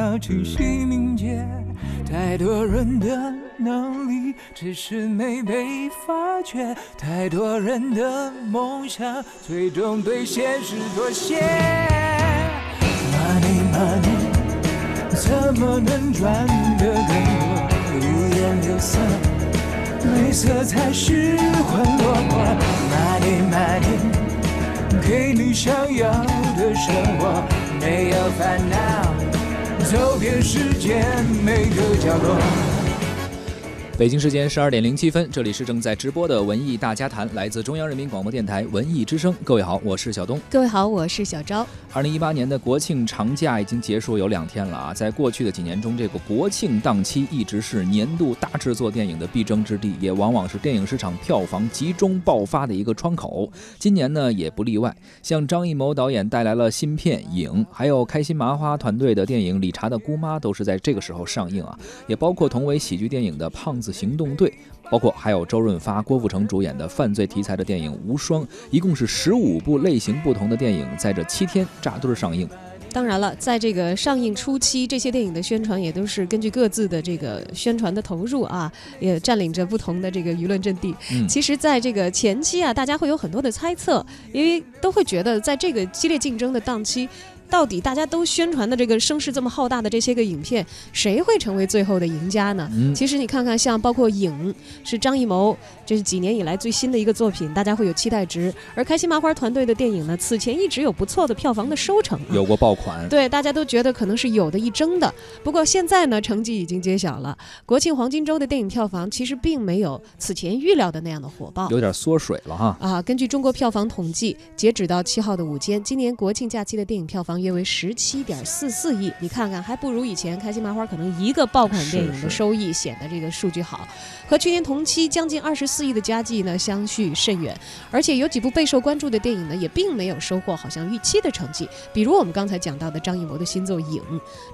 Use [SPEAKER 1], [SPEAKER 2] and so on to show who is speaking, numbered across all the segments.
[SPEAKER 1] 头脑清晰敏捷，太多人的能力只是没被发掘，太多人的梦想最终对现实妥协。Money money，怎么能赚得更多？五颜六色，绿色才是魂落魄。Money money，给你想要的生活。没有烦恼，走遍世界每个角落。
[SPEAKER 2] 北京时间十二点零七分，这里是正在直播的文艺大家谈，来自中央人民广播电台文艺之声。各位好，我是小东。
[SPEAKER 3] 各位好，我是小昭。
[SPEAKER 2] 二零一八年的国庆长假已经结束有两天了啊，在过去的几年中，这个国庆档期一直是年度大制作电影的必争之地，也往往是电影市场票房集中爆发的一个窗口。今年呢也不例外，像张艺谋导演带来了新片《影》，还有开心麻花团队的电影《理查的姑妈》都是在这个时候上映啊，也包括同为喜剧电影的《胖子》。行动队，包括还有周润发、郭富城主演的犯罪题材的电影《无双》，一共是十五部类型不同的电影在这七天扎堆上映。
[SPEAKER 3] 当然了，在这个上映初期，这些电影的宣传也都是根据各自的这个宣传的投入啊，也占领着不同的这个舆论阵地。其实，在这个前期啊，大家会有很多的猜测，因为都会觉得在这个激烈竞争的档期。到底大家都宣传的这个声势这么浩大的这些个影片，谁会成为最后的赢家呢？其实你看看，像包括《影》是张艺谋，这是几年以来最新的一个作品，大家会有期待值。而开心麻花团队的电影呢，此前一直有不错的票房的收成，
[SPEAKER 2] 有过爆款。
[SPEAKER 3] 对，大家都觉得可能是有的一争的。不过现在呢，成绩已经揭晓了，国庆黄金周的电影票房其实并没有此前预料的那样的火爆，
[SPEAKER 2] 有点缩水了哈。
[SPEAKER 3] 啊，根据中国票房统计，截止到七号的午间，今年国庆假期的电影票房。约为十七点四四亿，你看看还不如以前开心麻花可能一个爆款电影的收益显得这个数据好，和去年同期将近二十四亿的佳绩呢相去甚远，而且有几部备受关注的电影呢也并没有收获好像预期的成绩，比如我们刚才讲到的张艺谋的新作《影》，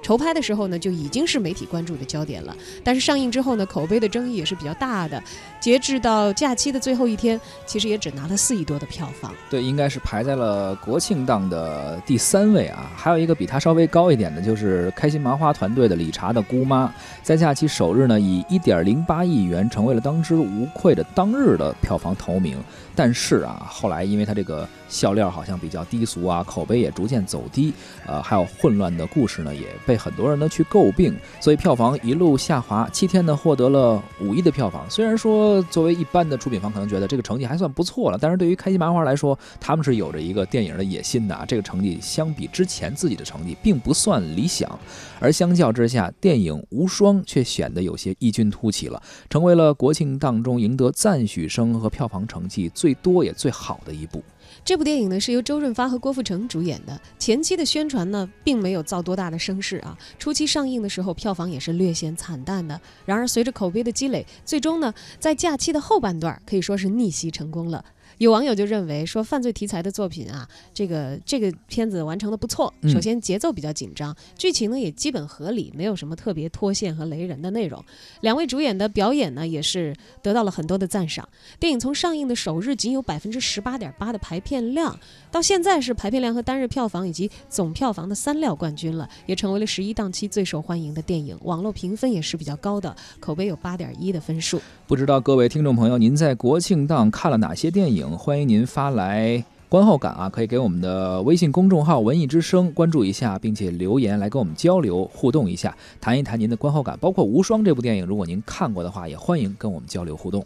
[SPEAKER 3] 筹拍的时候呢就已经是媒体关注的焦点了，但是上映之后呢口碑的争议也是比较大的，截至到假期的最后一天，其实也只拿了四亿多的票房，
[SPEAKER 2] 对，应该是排在了国庆档的第三位啊。啊，还有一个比它稍微高一点的，就是开心麻花团队的《理查的姑妈》，在假期首日呢，以一点零八亿元成为了当之无愧的当日的票房头名。但是啊，后来因为它这个笑料好像比较低俗啊，口碑也逐渐走低，呃，还有混乱的故事呢，也被很多人呢去诟病，所以票房一路下滑。七天呢，获得了五亿的票房。虽然说作为一般的出品方，可能觉得这个成绩还算不错了，但是对于开心麻花来说，他们是有着一个电影的野心的啊。这个成绩相比之前自己的成绩并不算理想，而相较之下，电影《无双》却显得有些异军突起了，成为了国庆档中赢得赞许声和票房成绩最。多也最好的一部，
[SPEAKER 3] 这部电影呢是由周润发和郭富城主演的。前期的宣传呢，并没有造多大的声势啊。初期上映的时候，票房也是略显惨淡的。然而，随着口碑的积累，最终呢，在假期的后半段可以说是逆袭成功了。有网友就认为说，犯罪题材的作品啊，这个这个片子完成的不错。首先节奏比较紧张，剧情呢也基本合理，没有什么特别脱线和雷人的内容。两位主演的表演呢也是得到了很多的赞赏。电影从上映的首日仅有百分之十八点八的排片量，到现在是排片量和单日票房以及总票房的三料冠军了，也成为了十一档期最受欢迎的电影。网络评分也是比较高的，口碑有八点一的分数。
[SPEAKER 2] 不知道各位听众朋友，您在国庆档看了哪些电影？欢迎您发来观后感啊，可以给我们的微信公众号“文艺之声”关注一下，并且留言来跟我们交流互动一下，谈一谈您的观后感。包括《无双》这部电影，如果您看过的话，也欢迎跟我们交流互动。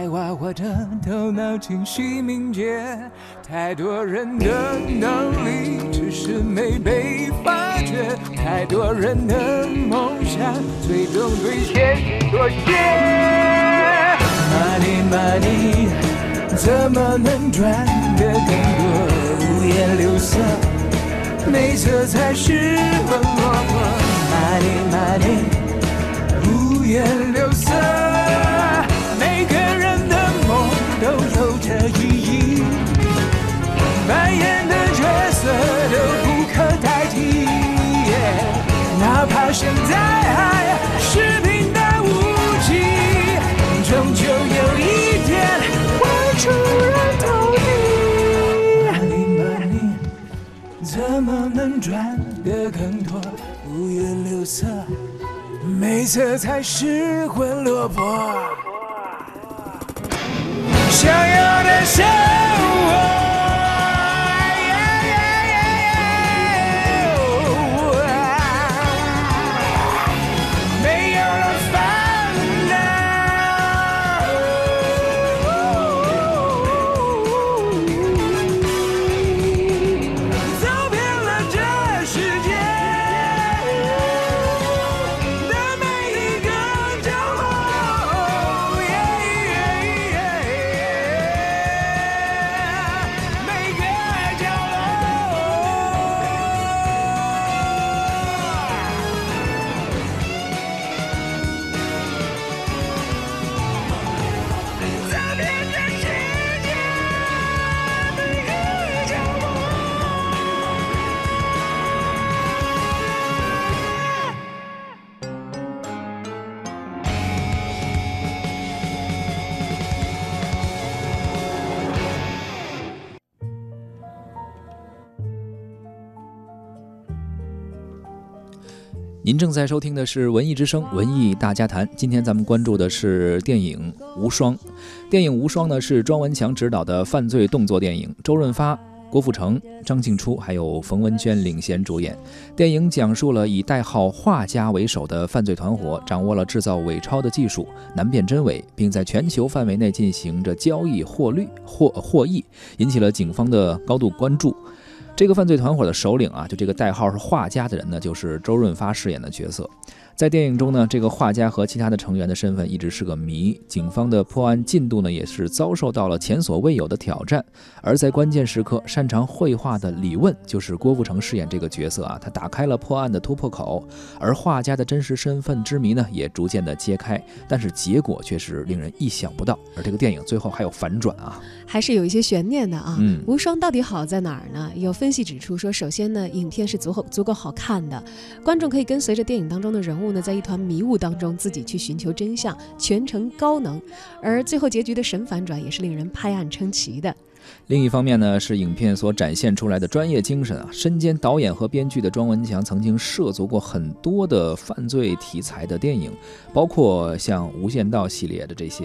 [SPEAKER 1] 在花火车头脑清晰敏捷，太多人的能力只是没被发掘，太多人的梦想最终对现实妥协。Money money，怎么能赚得更多？五颜六色，没色才是魂落魄。Money money，五颜好现在还是平淡无奇，终究有一天会出人头地。Money money 怎么能赚得更多？五颜六色，每次才失魂落魄。想要的生。
[SPEAKER 2] 您正在收听的是《文艺之声·文艺大家谈》。今天咱们关注的是电影《无双》。电影《无双》呢是庄文强执导的犯罪动作电影，周润发、郭富城、张静初还有冯文娟领衔主演。电影讲述了以代号“画家”为首的犯罪团伙掌握了制造伪钞的技术，难辨真伪，并在全球范围内进行着交易获利获获益，引起了警方的高度关注。这个犯罪团伙的首领啊，就这个代号是画家的人呢，就是周润发饰演的角色。在电影中呢，这个画家和其他的成员的身份一直是个谜，警方的破案进度呢也是遭受到了前所未有的挑战。而在关键时刻，擅长绘画的李问就是郭富城饰演这个角色啊，他打开了破案的突破口，而画家的真实身份之谜呢也逐渐的揭开，但是结果却是令人意想不到。而这个电影最后还有反转啊，
[SPEAKER 3] 还是有一些悬念的啊。
[SPEAKER 2] 嗯
[SPEAKER 3] 无双到底好在哪儿呢？有分析指出说，首先呢，影片是足够足够好看的，观众可以跟随着电影当中的人物呢，在一团迷雾当中自己去寻求真相，全程高能。而最后结局的神反转也是令人拍案称奇的。
[SPEAKER 2] 另一方面呢，是影片所展现出来的专业精神啊。身兼导演和编剧的庄文强曾经涉足过很多的犯罪题材的电影，包括像《无间道》系列的这些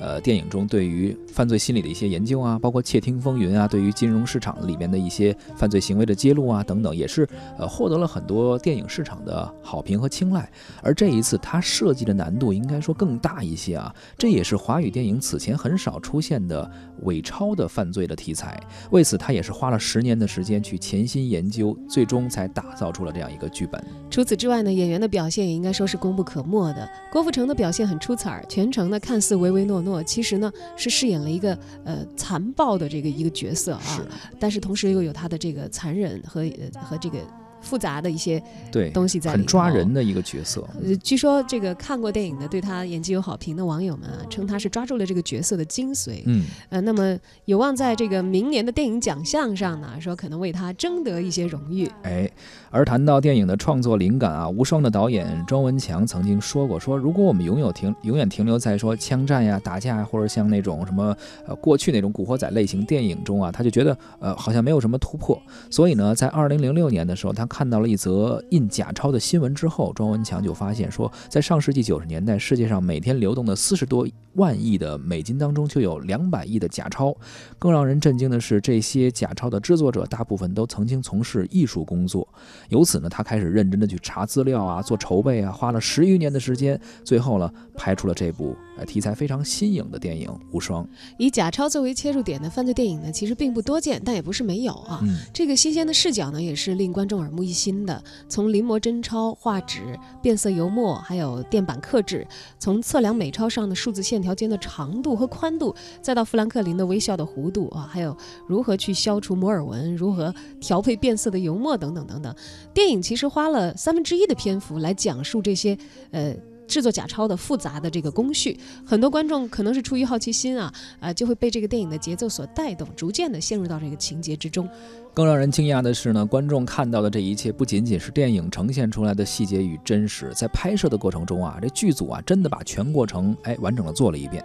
[SPEAKER 2] 呃电影中对于犯罪心理的一些研究啊，包括《窃听风云》啊，对于金融市场里面的一些犯罪行为的揭露啊等等，也是呃获得了很多电影市场的好评和青睐。而这一次他设计的难度应该说更大一些啊，这也是华语电影此前很少出现的伪钞的犯罪的题材。为此，他也是花了十年的时间去潜心研究，最终才打造出了这样一个剧本。
[SPEAKER 3] 除此之外呢，演员的表现也应该说是功不可没的。郭富城的表现很出彩儿，全程呢看似唯唯诺诺，其实呢是饰演了一个呃残暴的这个一个角色啊，
[SPEAKER 2] 是
[SPEAKER 3] 但是同时又有他的这个残忍和呃和这个复杂的一些
[SPEAKER 2] 对，
[SPEAKER 3] 东西在里
[SPEAKER 2] 很抓人的一个角色。
[SPEAKER 3] 呃，据说这个看过电影的、对他演技有好评的网友们啊，称他是抓住了这个角色的精髓。
[SPEAKER 2] 嗯，
[SPEAKER 3] 呃，那么有望在这个明年的电影奖项上呢，说可能为他争得一些荣誉。
[SPEAKER 2] 哎，而谈到电影的创作灵感啊，无双的导演庄文强曾经说过，说如果我们永有停永远停留在说枪战呀、打架呀，或者像那种什么呃过去那种古惑仔类型电影中啊，他就觉得呃好像没有什么突破。所以呢，在二零零六年的时候，他看到了一则印假钞的新闻之后，庄文强就发现说，在上世纪九十年代，世界上每天流动的四十多万亿的美金当中，就有两百亿的假钞。更让人震惊的是，这些假钞的制作者大部分都曾经从事艺术工作。由此呢，他开始认真的去查资料啊，做筹备啊，花了十余年的时间，最后呢，拍出了这部题材非常新颖的电影《无双》。
[SPEAKER 3] 以假钞作为切入点的犯罪电影呢，其实并不多见，但也不是没有啊。这个新鲜的视角呢，也是令观众耳目一新的。从临摹真钞、画纸、变色油墨，还有电板刻制，从测量美钞上的数字线条间的长度和宽度，再到富兰克林的微笑的弧度啊，还有如何去消除摩尔纹，如何调配变色的油墨等等等等。电影其实花了三分之一的篇幅来讲述这些呃。制作假钞的复杂的这个工序，很多观众可能是出于好奇心啊，啊、就会被这个电影的节奏所带动，逐渐的陷入到这个情节之中。
[SPEAKER 2] 更让人惊讶的是呢，观众看到的这一切不仅仅是电影呈现出来的细节与真实，在拍摄的过程中啊，这剧组啊真的把全过程哎完整的做了一遍。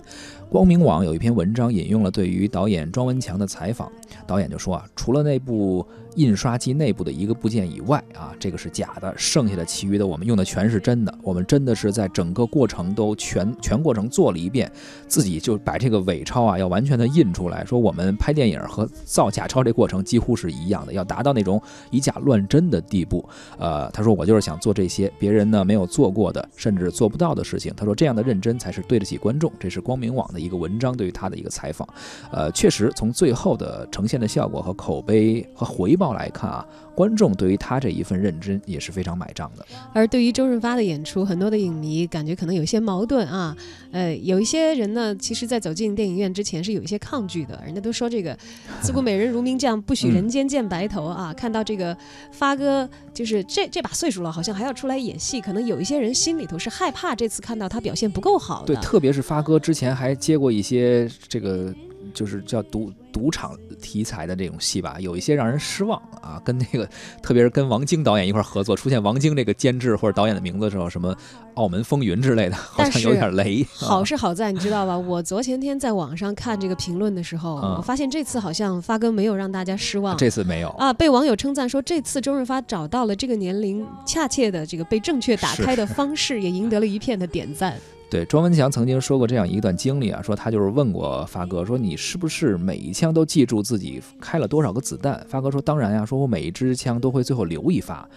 [SPEAKER 2] 光明网有一篇文章引用了对于导演庄文强的采访，导演就说啊，除了那部印刷机内部的一个部件以外啊，这个是假的，剩下的其余的我们用的全是真的。我们真的是在整个过程都全全过程做了一遍，自己就把这个伪钞啊要完全的印出来，说我们拍电影和造假钞这过程几乎是一一样的，要达到那种以假乱真的地步。呃，他说我就是想做这些别人呢没有做过的，甚至做不到的事情。他说这样的认真才是对得起观众。这是光明网的一个文章对于他的一个采访。呃，确实从最后的呈现的效果和口碑和回报来看啊，观众对于他这一份认真也是非常买账的。
[SPEAKER 3] 而对于周润发的演出，很多的影迷感觉可能有些矛盾啊。呃，有一些人呢，其实在走进电影院之前是有一些抗拒的，人家都说这个“自古美人如名将，不许人间见白头”啊。看到这个发哥，就是这这把岁数了，好像还要出来演戏，可能有一些人心里头是害怕这次看到他表现不够好
[SPEAKER 2] 的。对，特别是发哥之前还接过一些这个。就是叫赌赌场题材的这种戏吧，有一些让人失望啊。跟那个，特别是跟王晶导演一块合作，出现王晶这个监制或者导演的名字的时候，什么《澳门风云》之类的，好像有点雷。
[SPEAKER 3] 好是好在你知道吧？我昨前天在网上看这个评论的时候，我发现这次好像发哥没有让大家失望。
[SPEAKER 2] 这次没有
[SPEAKER 3] 啊，被网友称赞说这次周润发找到了这个年龄恰切的这个被正确打开的方式，也赢得了一片的点赞。
[SPEAKER 2] 对，庄文强曾经说过这样一段经历啊，说他就是问过发哥，说你是不是每一枪都记住自己开了多少个子弹？发哥说当然呀，说我每一支枪都会最后留一发。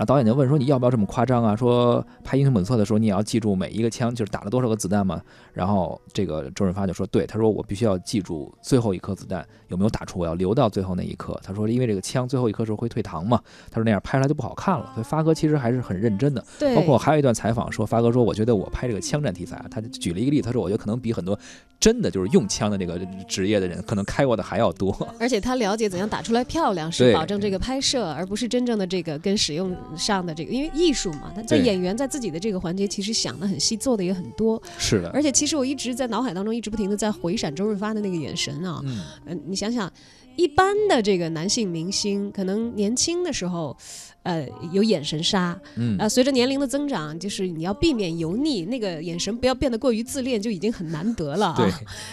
[SPEAKER 2] 然后导演就问说：“你要不要这么夸张啊？说拍《英雄本色》的时候，你也要记住每一个枪就是打了多少个子弹嘛？”然后这个周润发就说：“对，他说我必须要记住最后一颗子弹有没有打出，我要留到最后那一刻。他说因为这个枪最后一颗时候会退膛嘛，他说那样拍出来就不好看了。所以发哥其实还是很认真的。包括还有一段采访说，发哥说我觉得我拍这个枪战题材，他举了一个例子，他说我觉得可能比很多真的就是用枪的这个职业的人可能开过的还要多。
[SPEAKER 3] 而且他了解怎样打出来漂亮，是保证这个拍摄，而不是真正的这个跟使用上的这个，因为。艺术嘛，他在演员在自己的这个环节，其实想的很细，做的也很多。
[SPEAKER 2] 是的，
[SPEAKER 3] 而且其实我一直在脑海当中一直不停的在回闪周润发的那个眼神啊。嗯，你想想，一般的这个男性明星，可能年轻的时候，呃，有眼神杀。嗯。啊，随着年龄的增长，就是你要避免油腻，那个眼神不要变得过于自恋，就已经很难得了啊。
[SPEAKER 2] 对。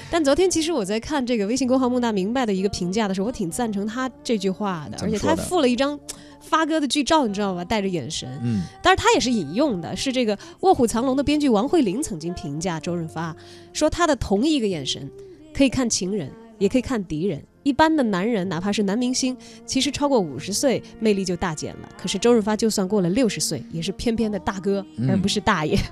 [SPEAKER 3] 但昨天其实我在看这个微信公号“孟大明白”的一个评价的时候，我挺赞成他这句话的，而且他附了一张。发哥的剧照你知道吧？带着眼神，嗯，但是他也是引用的，是这个《卧虎藏龙》的编剧王慧玲曾经评价周润发，说他的同一个眼神，可以看情人，也可以看敌人。一般的男人，哪怕是男明星，其实超过五十岁，魅力就大减了。可是周润发就算过了六十岁，也是翩翩的大哥，而不是大爷。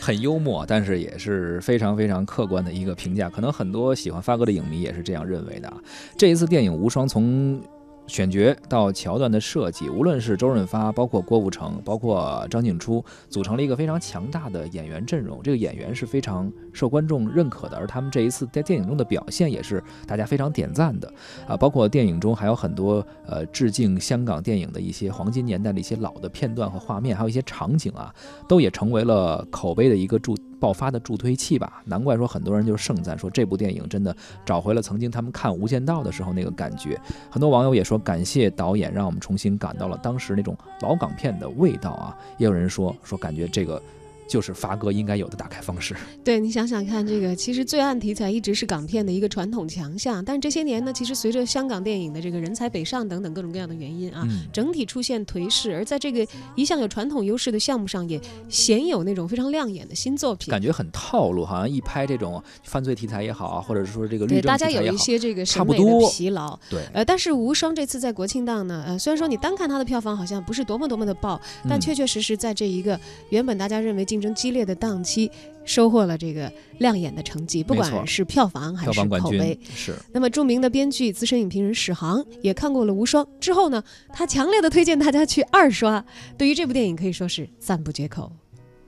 [SPEAKER 2] 很幽默，但是也是非常非常客观的一个评价。可能很多喜欢发哥的影迷也是这样认为的。这一次电影《无双》从选角到桥段的设计，无论是周润发，包括郭富城，包括张静初，组成了一个非常强大的演员阵容。这个演员是非常受观众认可的，而他们这一次在电影中的表现也是大家非常点赞的。啊，包括电影中还有很多呃致敬香港电影的一些黄金年代的一些老的片段和画面，还有一些场景啊，都也成为了口碑的一个助。爆发的助推器吧，难怪说很多人就盛赞说这部电影真的找回了曾经他们看《无间道》的时候那个感觉。很多网友也说感谢导演，让我们重新感到了当时那种老港片的味道啊。也有人说说感觉这个。就是发哥应该有的打开方式。
[SPEAKER 3] 对你想想看，这个其实罪案题材一直是港片的一个传统强项，但是这些年呢，其实随着香港电影的这个人才北上等等各种各样的原因啊，整体出现颓势。而在这个一向有传统优势的项目上，也鲜有那种非常亮眼的新作品。
[SPEAKER 2] 感觉很套路，好像一拍这种犯罪题材也好啊，或者是说这个律政
[SPEAKER 3] 大家有一些这个
[SPEAKER 2] 审美的
[SPEAKER 3] 疲劳。
[SPEAKER 2] 对，
[SPEAKER 3] 呃，但是无双这次在国庆档呢，呃，虽然说你单看它的票房好像不是多么多么的爆，但确确实实在这一个原本大家认为竞争激烈的档。期收获了这个亮眼的成绩，不管是票房还是口碑。
[SPEAKER 2] 是。
[SPEAKER 3] 那么著名的编剧、资深影评人史航也看过了《无双》之后呢，他强烈的推荐大家去二刷。对于这部电影可以说是赞不绝口。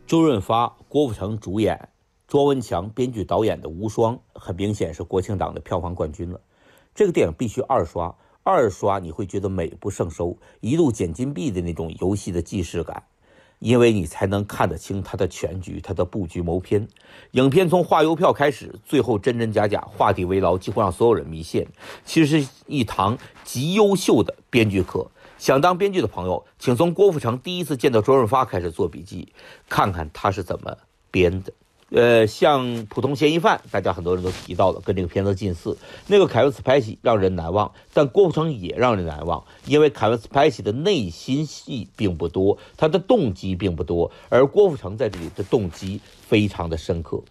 [SPEAKER 4] 周润发、郭富城主演，卓文强编剧导演的《无双》，很明显是国庆档的票房冠军了。这个电影必须二刷，二刷你会觉得美不胜收，一路捡金币的那种游戏的既视感。因为你才能看得清他的全局，他的布局谋篇。影片从画邮票开始，最后真真假假，画地为牢，几乎让所有人迷陷。其实是一堂极优秀的编剧课。想当编剧的朋友，请从郭富城第一次见到周润发开始做笔记，看看他是怎么编的。呃，像普通嫌疑犯，大家很多人都提到了，跟这个片子近似。那个凯文·斯派西让人难忘，但郭富城也让人难忘，因为凯文·斯派西的内心戏并不多，他的动机并不多，而郭富城在这里的动机非常的深刻。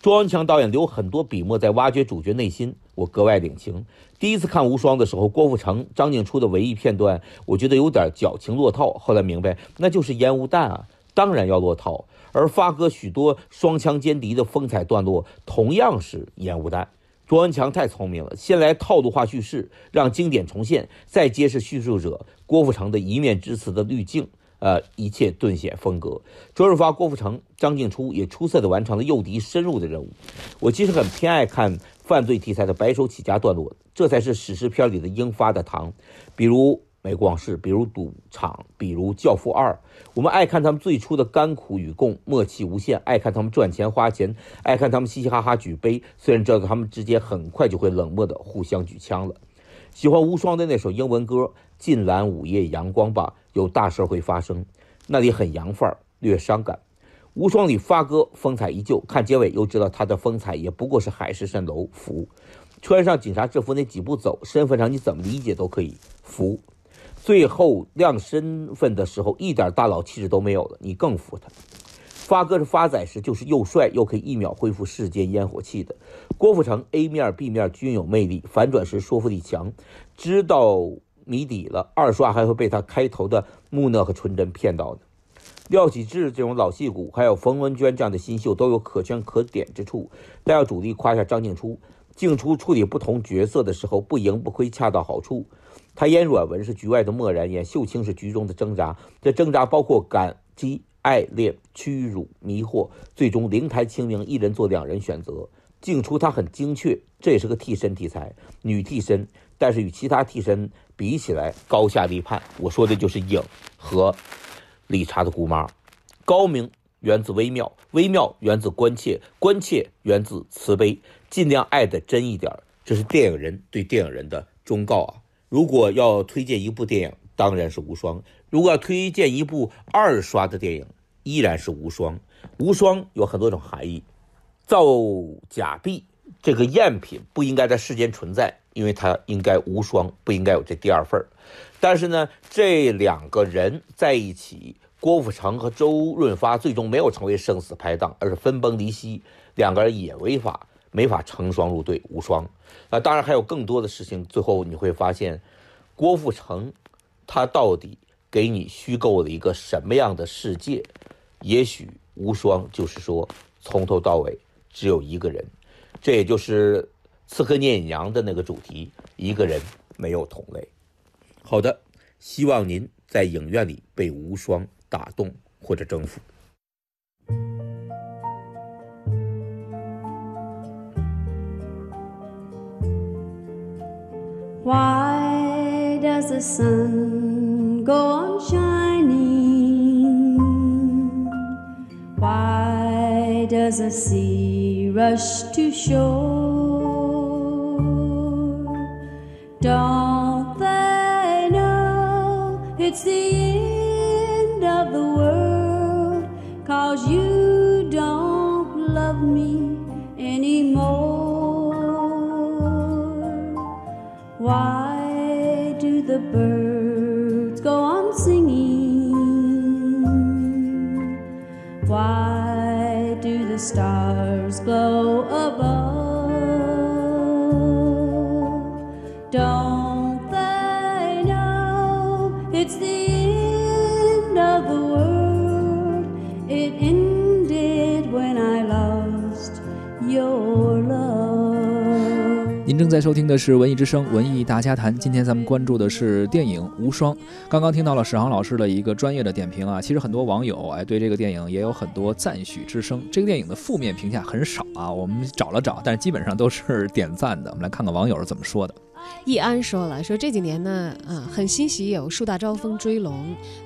[SPEAKER 4] 庄文强导演留很多笔墨在挖掘主角内心，我格外领情。第一次看《无双》的时候，郭富城、张静初的文艺片段，我觉得有点矫情落套。后来明白，那就是烟雾弹啊，当然要落套。而发哥许多双枪歼敌的风采段落，同样是烟雾弹。卓文强太聪明了，先来套路化叙事，让经典重现，再揭示叙述者郭富城的一面之词的滤镜，呃，一切顿显风格。周润发、郭富城、张静初也出色地完成了诱敌深入的任务。我其实很偏爱看犯罪题材的白手起家段落，这才是史诗片里的应发的糖，比如。没光是，比如赌场，比如《教父二》，我们爱看他们最初的甘苦与共，默契无限；爱看他们赚钱花钱，爱看他们嘻嘻哈哈举杯。虽然知道他们之间很快就会冷漠的互相举枪了。喜欢无双的那首英文歌《近蓝午夜阳光吧》，有大事会发生，那里很洋范儿，略伤感。无双里发哥风采依旧，看结尾又知道他的风采也不过是海市蜃楼服，穿上警察制服那几步走，身份上你怎么理解都可以服。最后亮身份的时候，一点大佬气质都没有了，你更服他。发哥是发仔时就是又帅又可以一秒恢复世间烟火气的。郭富城 A 面 B 面均有魅力，反转时说服力强。知道谜底了，二刷还会被他开头的木讷和纯真骗到的。廖启智这种老戏骨，还有冯文娟这样的新秀都有可圈可点之处。但要主力夸一下张静初，静初处理不同角色的时候不赢不亏，恰到好处。他演阮文是局外的漠然，演秀清是局中的挣扎。这挣扎包括感激、爱恋、屈辱、迷惑，最终灵台清明，一人做两人选择。静初他很精确，这也是个替身题材，女替身，但是与其他替身比起来高下立判。我说的就是影和理查的姑妈，高明源自微妙，微妙源自关切，关切源自慈悲，尽量爱的真一点。这是电影人对电影人的忠告啊。如果要推荐一部电影，当然是《无双》；如果要推荐一部二刷的电影，依然是《无双》。《无双》有很多种含义，造假币这个赝品不应该在世间存在，因为它应该无双，不应该有这第二份但是呢，这两个人在一起，郭富城和周润发最终没有成为生死拍档，而是分崩离析，两个人也违法。没法成双入对，无双。啊，当然还有更多的事情。最后你会发现，郭富城他到底给你虚构了一个什么样的世界？也许无双就是说，从头到尾只有一个人。这也就是《刺客聂隐娘》的那个主题：一个人没有同类。好的，希望您在影院里被无双打动或者征服。Why does the sun go on shining? Why does the sea rush to shore? Don't stars glow above? Don't 正在收听的是《文艺之声·文艺大家谈》。今天咱们关注的是电影《无双》。刚刚听到了史航老师的一个专业的点评啊，其实很多网友哎对这个电影也有很多赞许之声。这个电影的负面评价很少啊，我们找了找，但是基本上都是点赞的。我们来看看网友是怎么说的。
[SPEAKER 3] 易安说了，说这几年呢，嗯，很欣喜有《树大招风》《追龙》，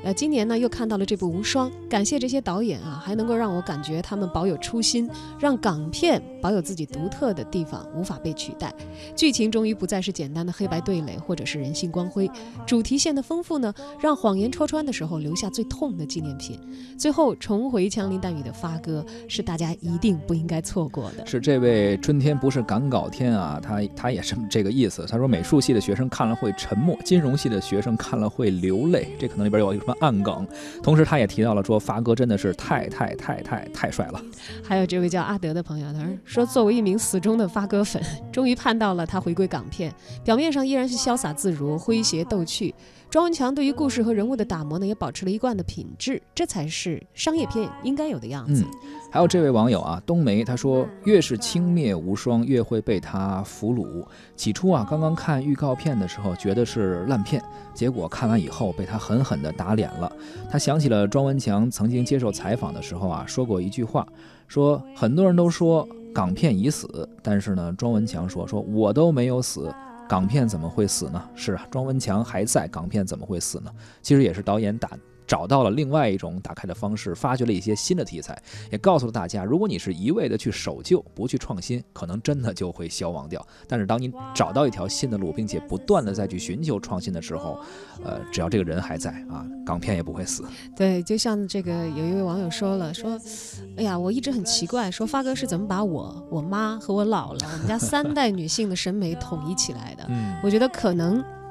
[SPEAKER 3] 呃，今年呢又看到了这部《无双》，感谢这些导演啊，还能够让我感觉他们保有初心，让港片保有自己独特的地方，无法被取代。剧情终于不再是简单的黑白对垒或者是人性光辉，主题线的丰富呢，让谎言戳穿的时候留下最痛的纪念品。最后重回枪林弹雨的发哥是大家一定不应该错过的。
[SPEAKER 2] 是这位春天不是赶稿天啊，他他也是这个意思。他说美术系的学生看了会沉默，金融系的学生看了会流泪，这可能里边有一个什么暗梗。同时他也提到了说发哥真的是太太太太太帅了。
[SPEAKER 3] 还有这位叫阿德的朋友，他说说作为一名死忠的发哥粉，终于盼到了他回归港片，表面上依然是潇洒自如、诙谐逗趣。庄文强对于故事和人物的打磨呢，也保持了一贯的品质，这才是商业片应该有的样子。
[SPEAKER 2] 嗯还有这位网友啊，冬梅，他说越是轻蔑无双，越会被他俘虏。起初啊，刚刚看预告片的时候，觉得是烂片，结果看完以后被他狠狠地打脸了。他想起了庄文强曾经接受采访的时候啊，说过一句话，说很多人都说港片已死，但是呢，庄文强说说我都没有死。港片怎么会死呢？是啊，庄文强还在，港片怎么会死呢？其实也是导演打。找到了另外一种打开的方式，发掘了一些新的题材，也告诉了大家，如果你是一味的去守旧，不去创新，可能真的就会消亡掉。但是当你找到一条新的路，并且不断的再去寻求创新的时候，呃，只要这个人还在啊，港片也不会死。
[SPEAKER 3] 对，就像这个有一位网友说了，说，哎呀，我一直很奇怪，说发哥是怎么把我、我妈和我姥姥，我们家三代女性的审美统一起来的？嗯，我觉得可能。